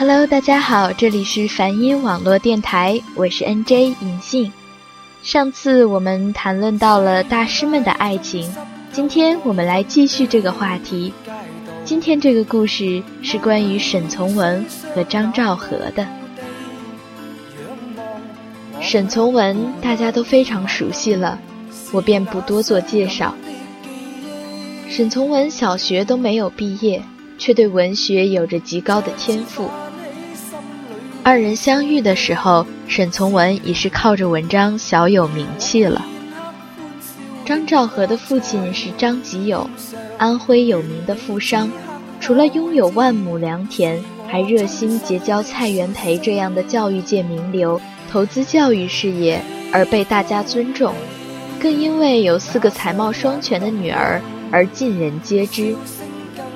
Hello，大家好，这里是梵音网络电台，我是 NJ 银信。上次我们谈论到了大师们的爱情，今天我们来继续这个话题。今天这个故事是关于沈从文和张兆和的。沈从文大家都非常熟悉了，我便不多做介绍。沈从文小学都没有毕业，却对文学有着极高的天赋。二人相遇的时候，沈从文已是靠着文章小有名气了。张兆和的父亲是张吉友，安徽有名的富商，除了拥有万亩良田，还热心结交蔡元培这样的教育界名流，投资教育事业而被大家尊重，更因为有四个才貌双全的女儿。而尽人皆知，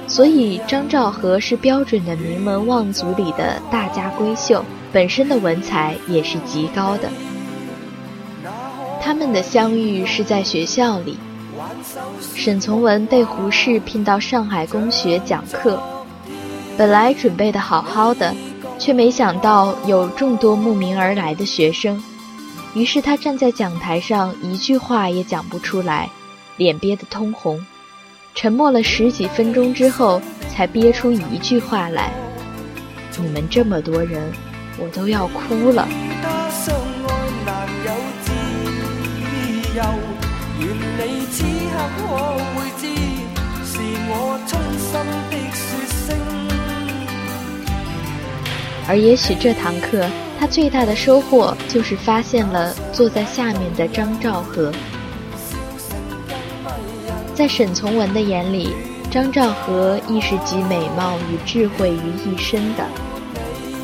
所以张兆和是标准的名门望族里的大家闺秀，本身的文采也是极高的。他们的相遇是在学校里，沈从文被胡适聘到上海公学讲课，本来准备的好好的，却没想到有众多慕名而来的学生，于是他站在讲台上一句话也讲不出来，脸憋得通红。沉默了十几分钟之后，才憋出一句话来：“你们这么多人，我都要哭了。”而也许这堂课，他最大的收获就是发现了坐在下面的张兆和。在沈从文的眼里，张兆和亦是集美貌与智慧于一身的。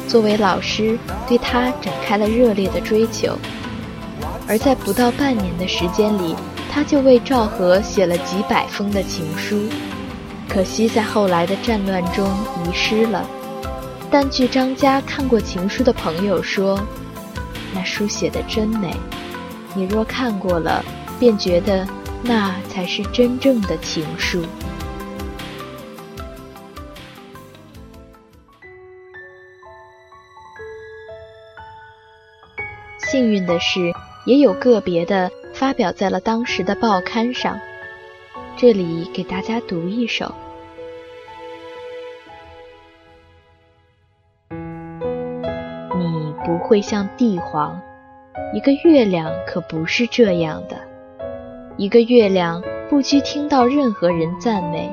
作为老师，对他展开了热烈的追求。而在不到半年的时间里，他就为赵和写了几百封的情书，可惜在后来的战乱中遗失了。但据张家看过情书的朋友说，那书写的真美。你若看过了，便觉得。那才是真正的情书。幸运的是，也有个别的发表在了当时的报刊上。这里给大家读一首：你不会像帝皇，一个月亮可不是这样的。一个月亮不拘听到任何人赞美，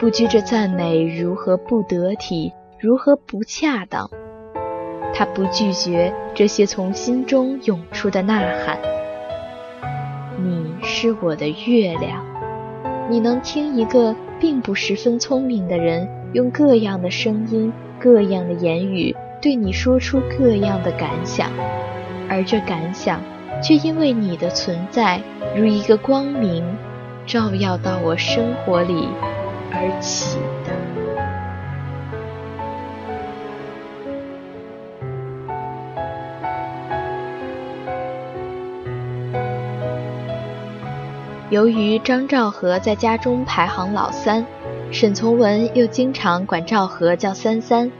不拘这赞美如何不得体，如何不恰当，他不拒绝这些从心中涌出的呐喊。你是我的月亮，你能听一个并不十分聪明的人用各样的声音、各样的言语对你说出各样的感想，而这感想。却因为你的存在，如一个光明，照耀到我生活里而起的。由于张兆和在家中排行老三，沈从文又经常管赵和叫三三，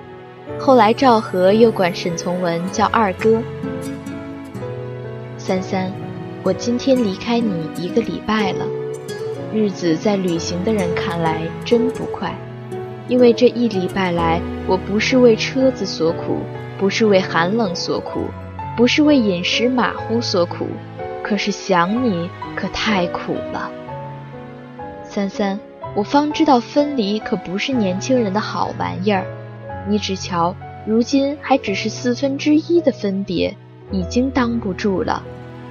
后来赵和又管沈从文叫二哥。三三，我今天离开你一个礼拜了，日子在旅行的人看来真不快，因为这一礼拜来，我不是为车子所苦，不是为寒冷所苦，不是为饮食马虎所苦，可是想你可太苦了。三三，我方知道分离可不是年轻人的好玩意儿，你只瞧，如今还只是四分之一的分别。已经当不住了，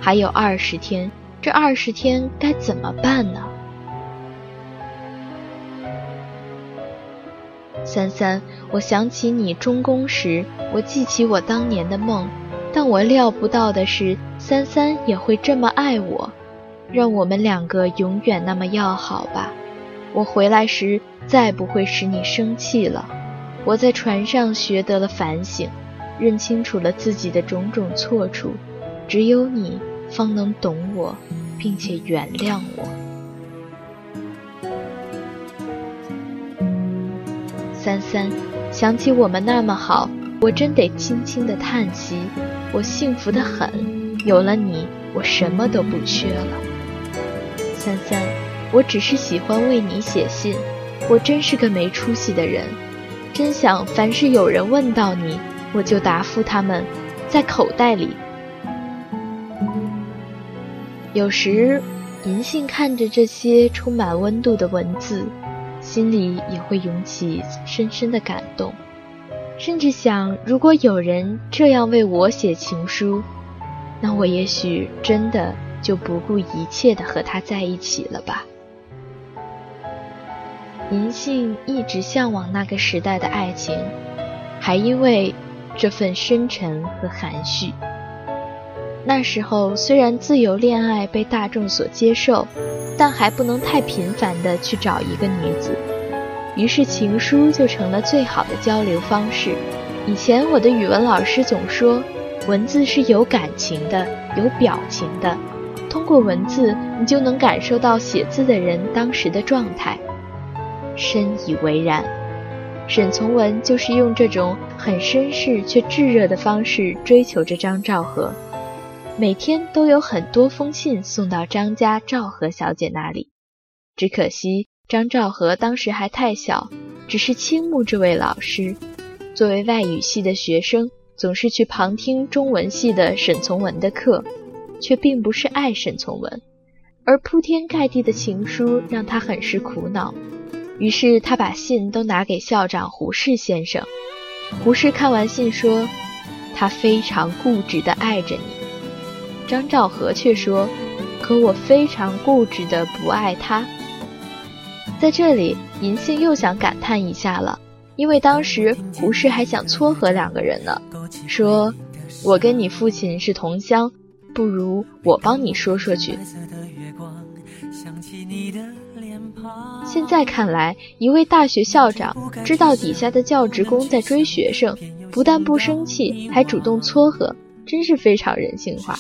还有二十天，这二十天该怎么办呢？三三，我想起你中宫时，我记起我当年的梦，但我料不到的是，三三也会这么爱我，让我们两个永远那么要好吧。我回来时再不会使你生气了。我在船上学得了反省。认清楚了自己的种种错处，只有你方能懂我，并且原谅我。三三，想起我们那么好，我真得轻轻的叹息。我幸福的很，有了你，我什么都不缺了。三三，我只是喜欢为你写信，我真是个没出息的人，真想凡是有人问到你，我就答复他们，在口袋里。有时，银杏看着这些充满温度的文字，心里也会涌起深深的感动，甚至想，如果有人这样为我写情书，那我也许真的就不顾一切的和他在一起了吧。银杏一直向往那个时代的爱情，还因为这份深沉和含蓄。那时候虽然自由恋爱被大众所接受，但还不能太频繁的去找一个女子，于是情书就成了最好的交流方式。以前我的语文老师总说，文字是有感情的，有表情的，通过文字你就能感受到写字的人当时的状态。深以为然，沈从文就是用这种很绅士却炙热的方式追求着张兆和。每天都有很多封信送到张家赵和小姐那里，只可惜张兆和当时还太小，只是倾慕这位老师。作为外语系的学生，总是去旁听中文系的沈从文的课，却并不是爱沈从文。而铺天盖地的情书让他很是苦恼，于是他把信都拿给校长胡适先生。胡适看完信说：“他非常固执地爱着你。”张兆和却说：“可我非常固执的不爱他。”在这里，银杏又想感叹一下了，因为当时胡适还想撮合两个人呢，说：“我跟你父亲是同乡，不如我帮你说说去。”现在看来，一位大学校长知道底下的教职工在追学生，不但不生气，还主动撮合。真是非常人性化，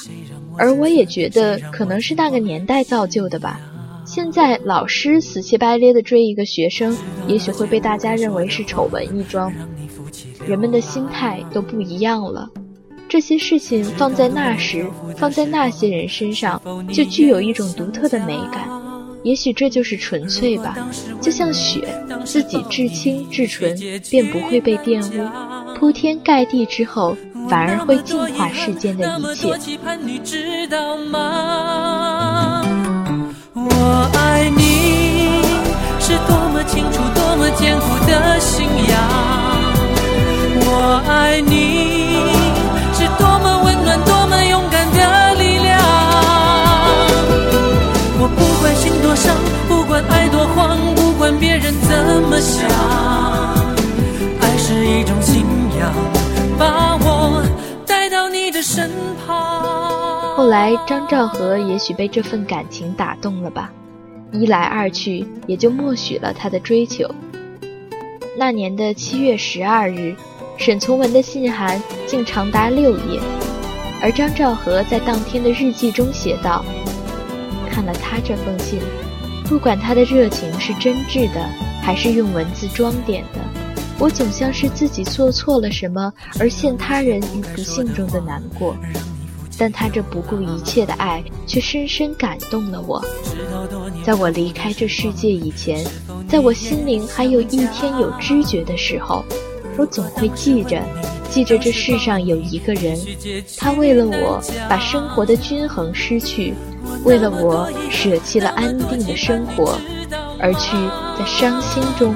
而我也觉得可能是那个年代造就的吧。现在老师死乞白咧的追一个学生，也许会被大家认为是丑闻一桩。人们的心态都不一样了，这些事情放在那时，放在那些人身上，就具有一种独特的美感。也许这就是纯粹吧，就像雪，自己至清至纯，便不会被玷污。铺天盖地之后。反而会净化世间的一切。我爱你是多么清楚、多么坚固的信仰。我爱你是多么温暖、多么勇敢的力量。我不管心多伤，不管爱多慌，不管别人怎么想，爱是一种信仰。把我。身旁后来，张兆和也许被这份感情打动了吧，一来二去，也就默许了他的追求。那年的七月十二日，沈从文的信函竟长达六页，而张兆和在当天的日记中写道：“看了他这封信，不管他的热情是真挚的，还是用文字装点的。”我总像是自己做错了什么而陷他人于不幸中的难过，但他这不顾一切的爱却深深感动了我。在我离开这世界以前，在我心灵还有一天有知觉的时候，我总会记着，记着这世上有一个人，他为了我把生活的均衡失去，为了我舍弃了安定的生活，而去在伤心中。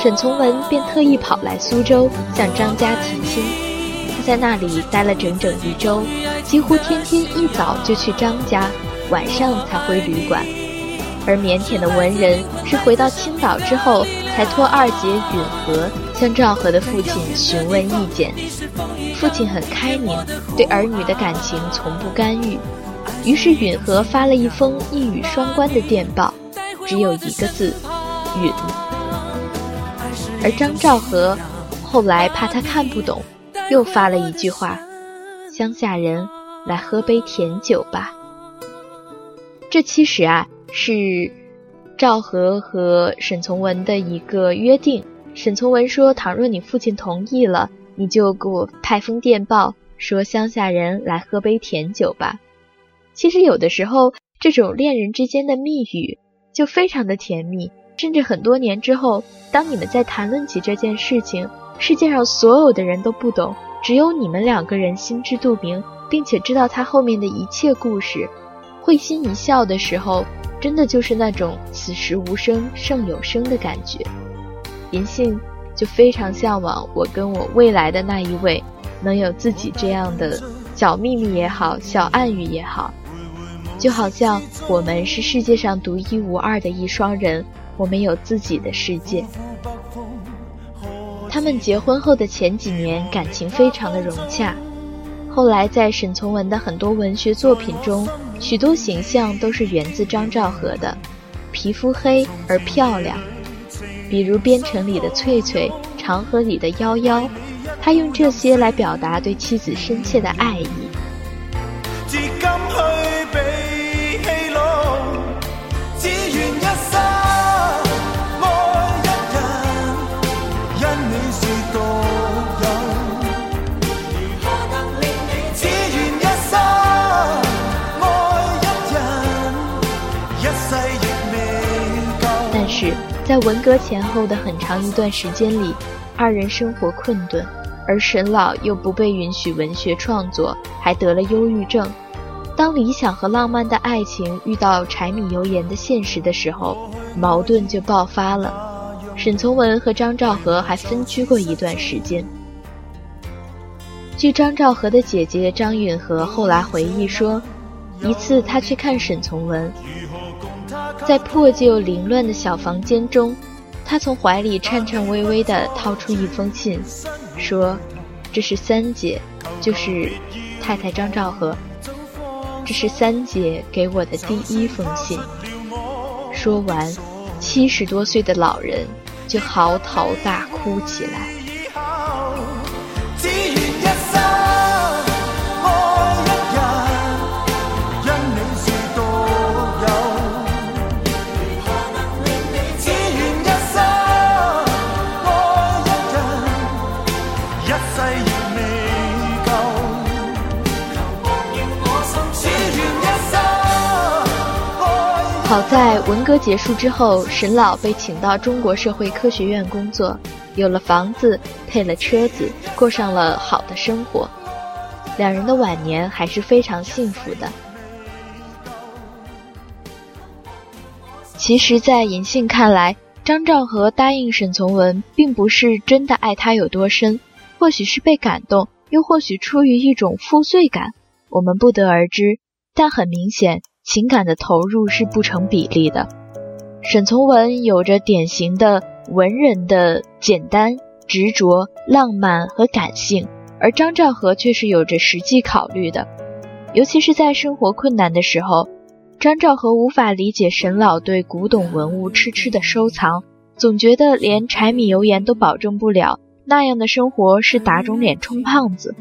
沈从文便特意跑来苏州向张家提亲，他在那里待了整整一周，几乎天天一早就去张家，晚上才回旅馆。而腼腆的文人是回到青岛之后，才托二姐允和向赵和的父亲询问意见。父亲很开明，对儿女的感情从不干预。于是允和发了一封一语双关的电报，只有一个字“允”。而张兆和后来怕他看不懂，又发了一句话：“乡下人来喝杯甜酒吧。”这其实啊是赵和和沈从文的一个约定。沈从文说：“倘若你父亲同意了，你就给我派封电报，说乡下人来喝杯甜酒吧。”其实有的时候，这种恋人之间的密语就非常的甜蜜，甚至很多年之后，当你们在谈论起这件事情，世界上所有的人都不懂，只有你们两个人心知肚明，并且知道他后面的一切故事，会心一笑的时候，真的就是那种此时无声胜有声的感觉。银杏就非常向往我跟我未来的那一位，能有自己这样的小秘密也好，小暗语也好。就好像我们是世界上独一无二的一双人，我们有自己的世界。他们结婚后的前几年感情非常的融洽，后来在沈从文的很多文学作品中，许多形象都是源自张兆和的，皮肤黑而漂亮，比如《边城》里的翠翠，《长河》里的夭夭，他用这些来表达对妻子深切的爱意。在文革前后的很长一段时间里，二人生活困顿，而沈老又不被允许文学创作，还得了忧郁症。当理想和浪漫的爱情遇到柴米油盐的现实的时候，矛盾就爆发了。沈从文和张兆和还分居过一段时间。据张兆和的姐姐张允和后来回忆说，一次他去看沈从文。在破旧凌乱的小房间中，他从怀里颤颤巍巍地掏出一封信，说：“这是三姐，就是太太张兆和，这是三姐给我的第一封信。”说完，七十多岁的老人就嚎啕大哭起来。好在文革结束之后，沈老被请到中国社会科学院工作，有了房子，配了车子，过上了好的生活。两人的晚年还是非常幸福的。其实，在银杏看来，张兆和答应沈从文，并不是真的爱他有多深，或许是被感动，又或许出于一种负罪感，我们不得而知。但很明显。情感的投入是不成比例的。沈从文有着典型的文人的简单、执着、浪漫和感性，而张兆和却是有着实际考虑的。尤其是在生活困难的时候，张兆和无法理解沈老对古董文物痴痴的收藏，总觉得连柴米油盐都保证不了，那样的生活是打肿脸充胖子。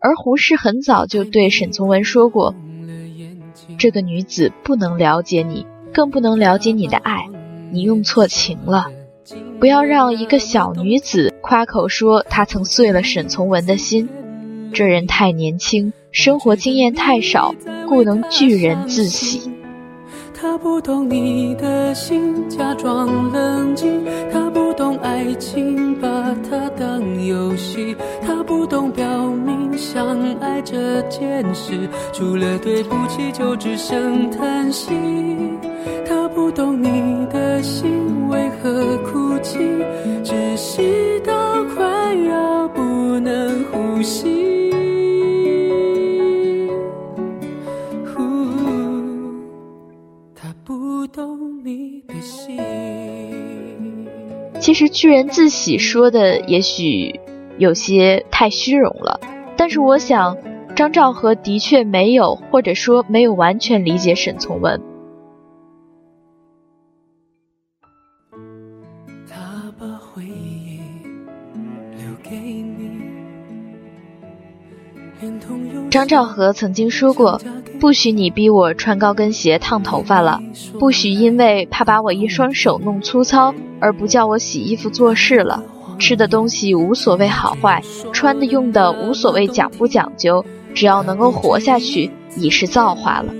而胡适很早就对沈从文说过。这个女子不能了解你，更不能了解你的爱，你用错情了。不要让一个小女子夸口说她曾碎了沈从文的心。这人太年轻，生活经验太少，故能拒人自喜。他不懂你的心，假装冷静。他不懂爱情，把它当游戏。他不懂表明相爱这件事，除了对不起就只剩叹息。他不懂你的心为何哭泣，窒息到快要不能呼吸。他不懂你的心其实巨人自喜说的也许有些太虚荣了，但是我想张兆和的确没有，或者说没有完全理解沈从文。张兆和曾经说过：“不许你逼我穿高跟鞋、烫头发了，不许因为怕把我一双手弄粗糙而不叫我洗衣服做事了。吃的东西无所谓好坏，穿的用的无所谓讲不讲究，只要能够活下去，已是造化了。”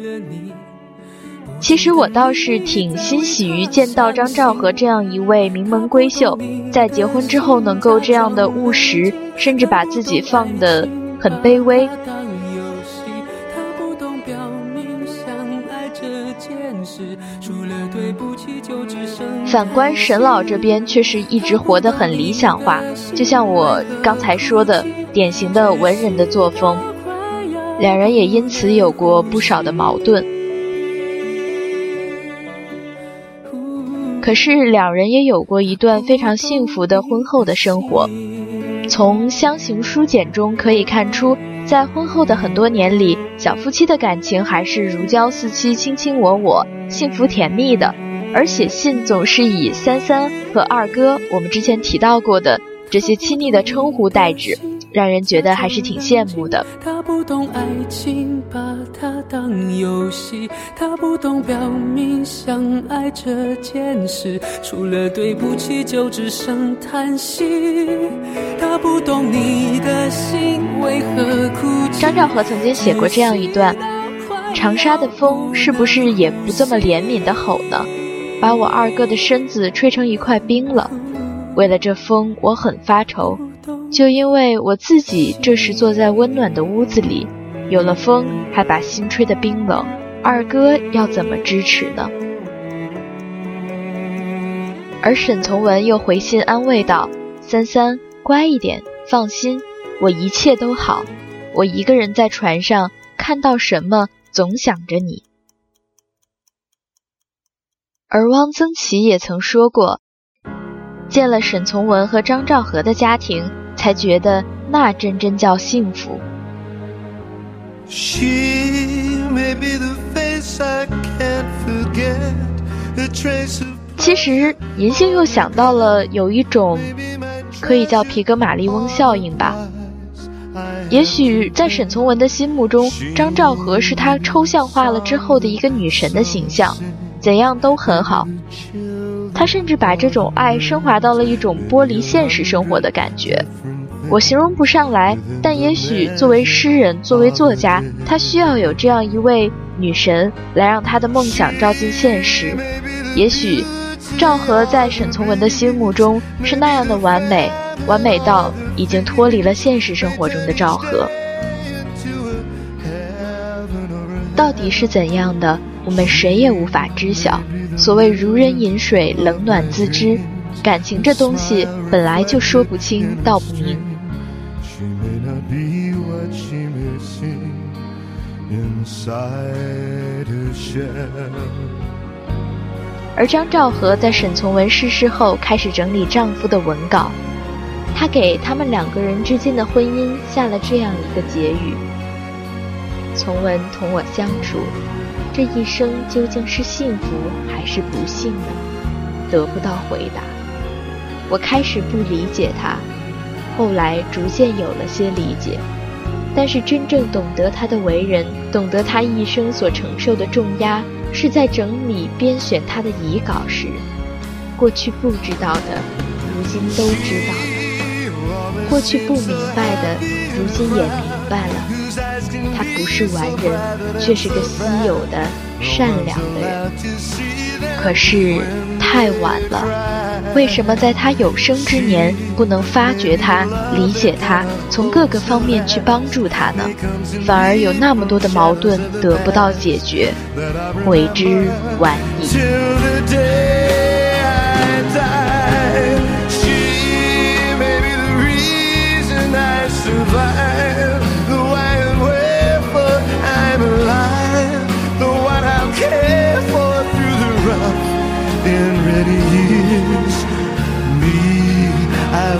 其实我倒是挺欣喜于见到张兆和这样一位名门闺秀，在结婚之后能够这样的务实，甚至把自己放的很卑微。反观沈老这边，却是一直活得很理想化，就像我刚才说的，典型的文人的作风。两人也因此有过不少的矛盾。可是两人也有过一段非常幸福的婚后的生活。从相形书简中可以看出，在婚后的很多年里，小夫妻的感情还是如胶似漆、卿卿我我、幸福甜蜜的。而写信总是以三三和二哥，我们之前提到过的这些亲昵的称呼代指，让人觉得还是挺羡慕的。他不懂爱情，把它当游戏；他不懂表明相爱这件事，除了对不起就只剩叹息。他不懂你的心为何哭泣。张兆和曾经写过这样一段：长沙的风是不是也不这么怜悯的吼呢？把我二哥的身子吹成一块冰了，为了这风，我很发愁。就因为我自己这时坐在温暖的屋子里，有了风还把心吹得冰冷，二哥要怎么支持呢？而沈从文又回信安慰道：“三三，乖一点，放心，我一切都好。我一个人在船上，看到什么总想着你。”而汪曾祺也曾说过，见了沈从文和张兆和的家庭，才觉得那真真叫幸福。其实，银杏又想到了有一种，可以叫皮格马利翁效应吧。也许在沈从文的心目中，张兆和是他抽象化了之后的一个女神的形象。怎样都很好，他甚至把这种爱升华到了一种剥离现实生活的感觉，我形容不上来。但也许作为诗人，作为作家，他需要有这样一位女神来让他的梦想照进现实。也许赵和在沈从文的心目中是那样的完美，完美到已经脱离了现实生活中的赵和。到底是怎样的？我们谁也无法知晓。所谓如人饮水，冷暖自知。感情这东西本来就说不清道不明。而张兆和在沈从文逝世后，开始整理丈夫的文稿。她给他们两个人之间的婚姻下了这样一个结语：从文同我相处。这一生究竟是幸福还是不幸呢？得不到回答。我开始不理解他，后来逐渐有了些理解。但是真正懂得他的为人，懂得他一生所承受的重压，是在整理编选他的遗稿时。过去不知道的，如今都知道了；过去不明白的，如今也明白了。不是完人，却是个稀有的、善良的人。可是太晚了，为什么在他有生之年不能发掘他、理解他，从各个方面去帮助他呢？反而有那么多的矛盾得不到解决，为之晚矣。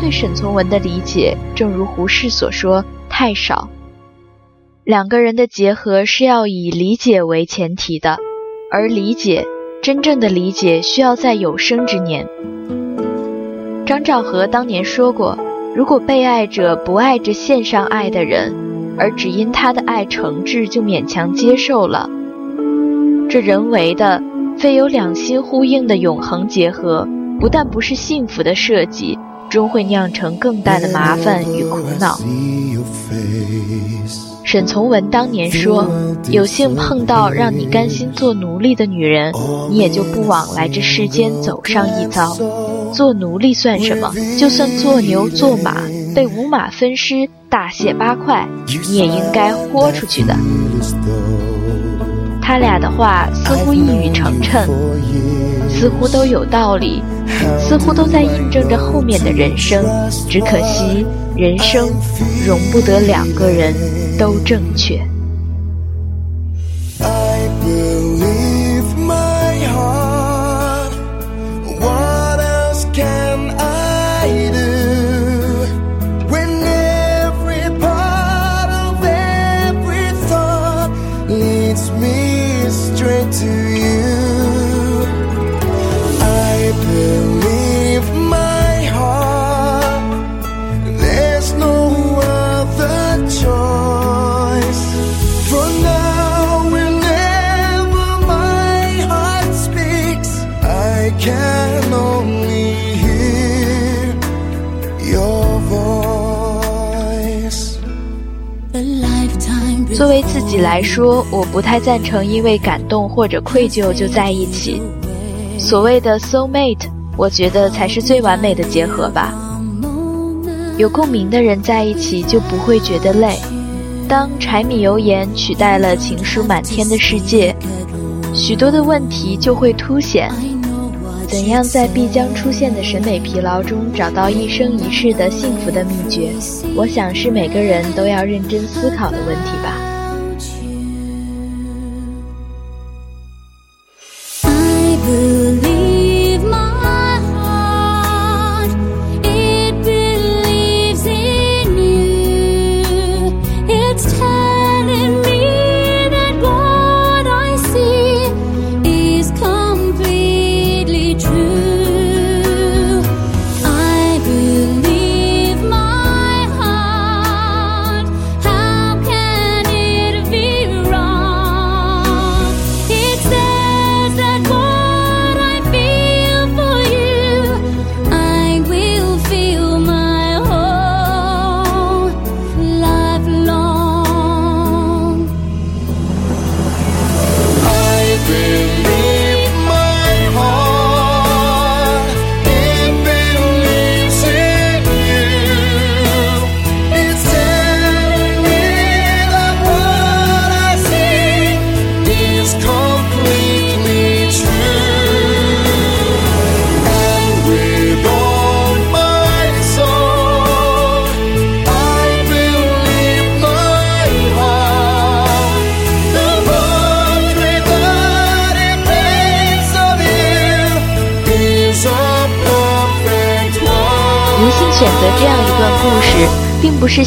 对沈从文的理解，正如胡适所说，太少。两个人的结合是要以理解为前提的，而理解，真正的理解需要在有生之年。张兆和当年说过，如果被爱者不爱着献上爱的人，而只因他的爱诚挚就勉强接受了，这人为的、非有两心呼应的永恒结合，不但不是幸福的设计，终会酿成更大的麻烦与苦恼。沈从文当年说：“有幸碰到让你甘心做奴隶的女人，你也就不枉来这世间走上一遭。做奴隶算什么？就算做牛做马，被五马分尸，大卸八块，你也应该豁出去的。”他俩的话似乎一语成谶，似乎都有道理，似乎都在印证着后面的人生。只可惜，人生容不得两个人都正确。作为自己来说，我不太赞成因为感动或者愧疚就在一起。所谓的 soul mate，我觉得才是最完美的结合吧。有共鸣的人在一起就不会觉得累。当柴米油盐取代了情书满天的世界，许多的问题就会凸显。怎样在必将出现的审美疲劳中找到一生一世的幸福的秘诀？我想是每个人都要认真思考的问题吧。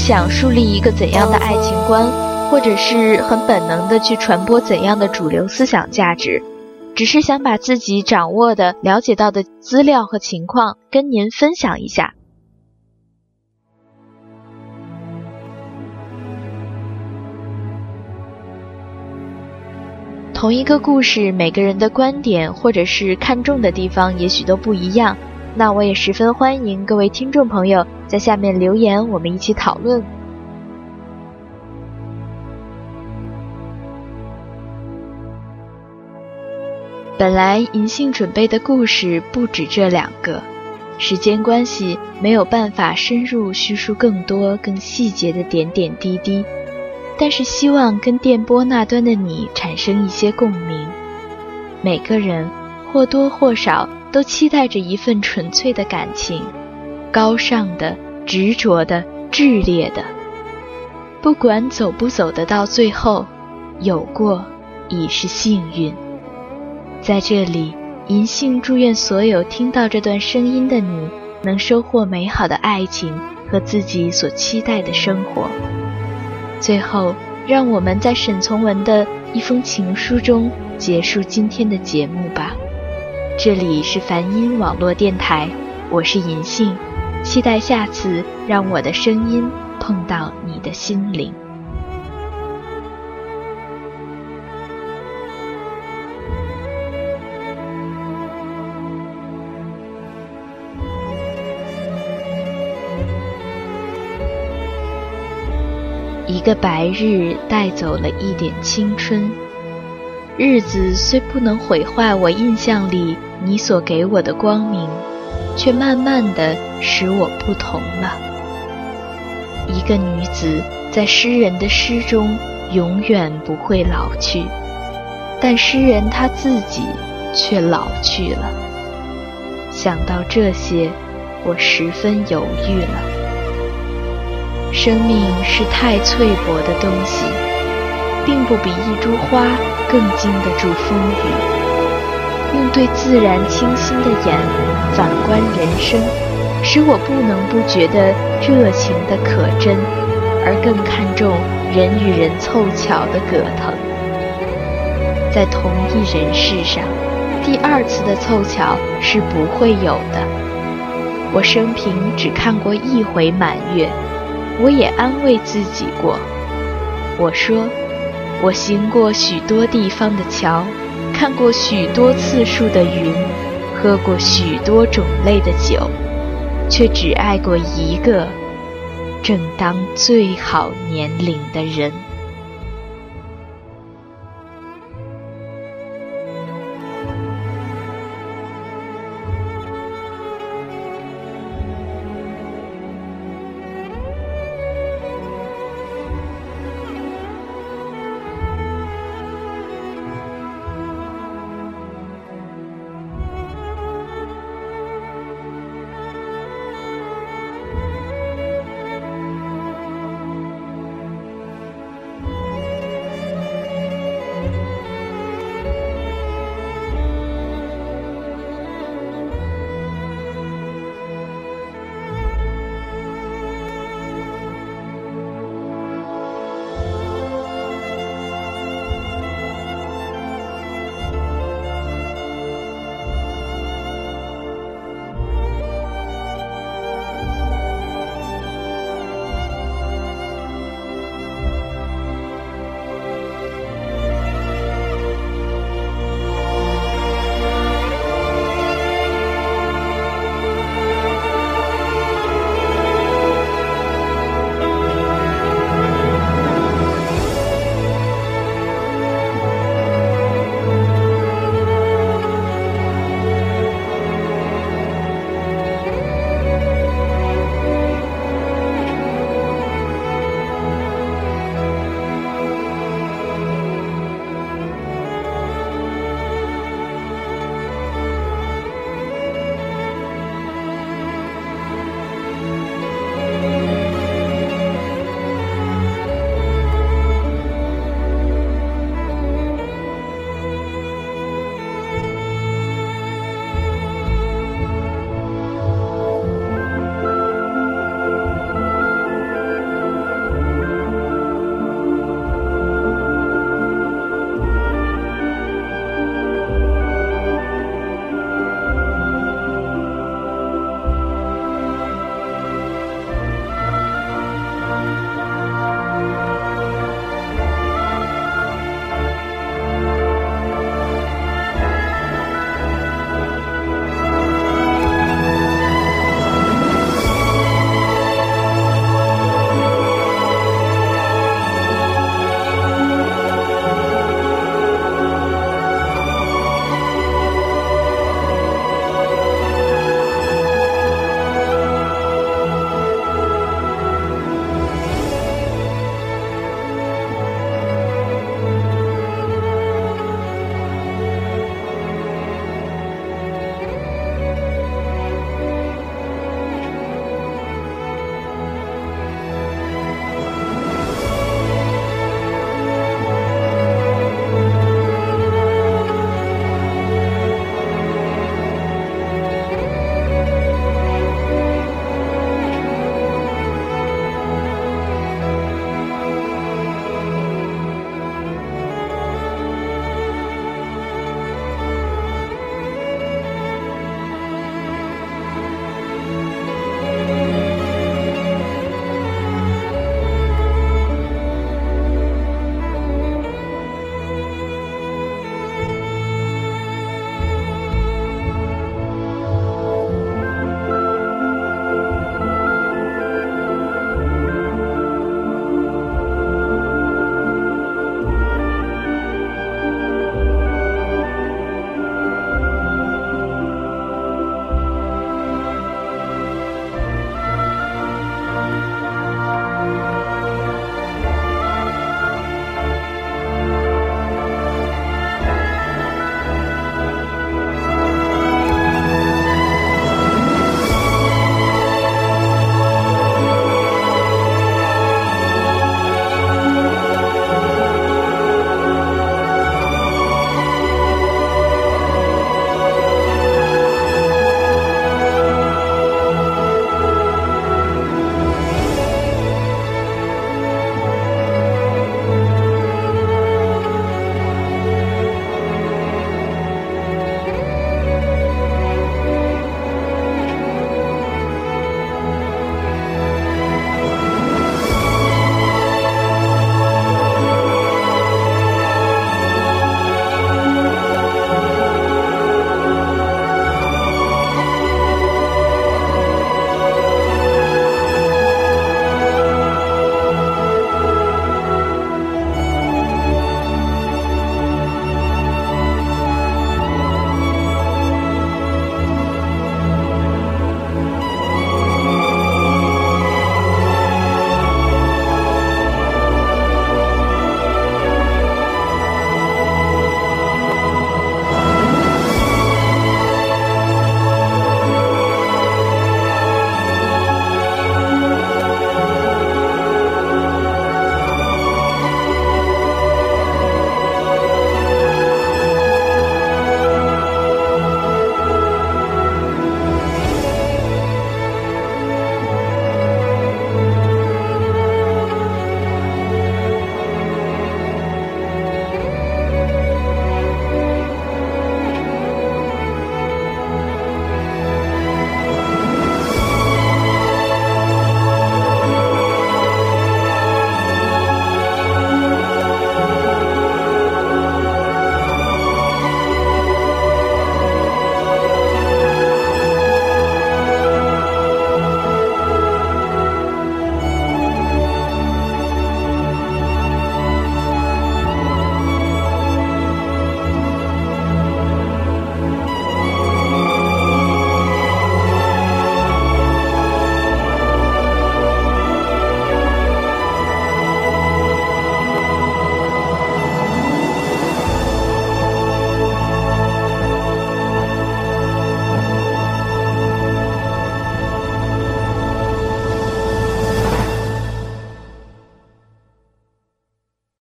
想树立一个怎样的爱情观，或者是很本能的去传播怎样的主流思想价值，只是想把自己掌握的、了解到的资料和情况跟您分享一下。同一个故事，每个人的观点或者是看重的地方，也许都不一样。那我也十分欢迎各位听众朋友在下面留言，我们一起讨论。本来银杏准备的故事不止这两个，时间关系没有办法深入叙述更多更细节的点点滴滴，但是希望跟电波那端的你产生一些共鸣。每个人或多或少都期待着一份纯粹的感情，高尚的、执着的、炽烈的。不管走不走得到最后，有过已是幸运。在这里。银杏祝愿所有听到这段声音的你，能收获美好的爱情和自己所期待的生活。最后，让我们在沈从文的一封情书中结束今天的节目吧。这里是梵音网络电台，我是银杏，期待下次让我的声音碰到你的心灵。一个白日带走了一点青春，日子虽不能毁坏我印象里你所给我的光明，却慢慢的使我不同了。一个女子在诗人的诗中永远不会老去，但诗人他自己却老去了。想到这些，我十分犹豫了。生命是太脆薄的东西，并不比一株花更经得住风雨。用对自然清新的眼反观人生，使我不能不觉得热情的可真，而更看重人与人凑巧的葛藤。在同一人世上，第二次的凑巧是不会有的。我生平只看过一回满月。我也安慰自己过，我说，我行过许多地方的桥，看过许多次数的云，喝过许多种类的酒，却只爱过一个正当最好年龄的人。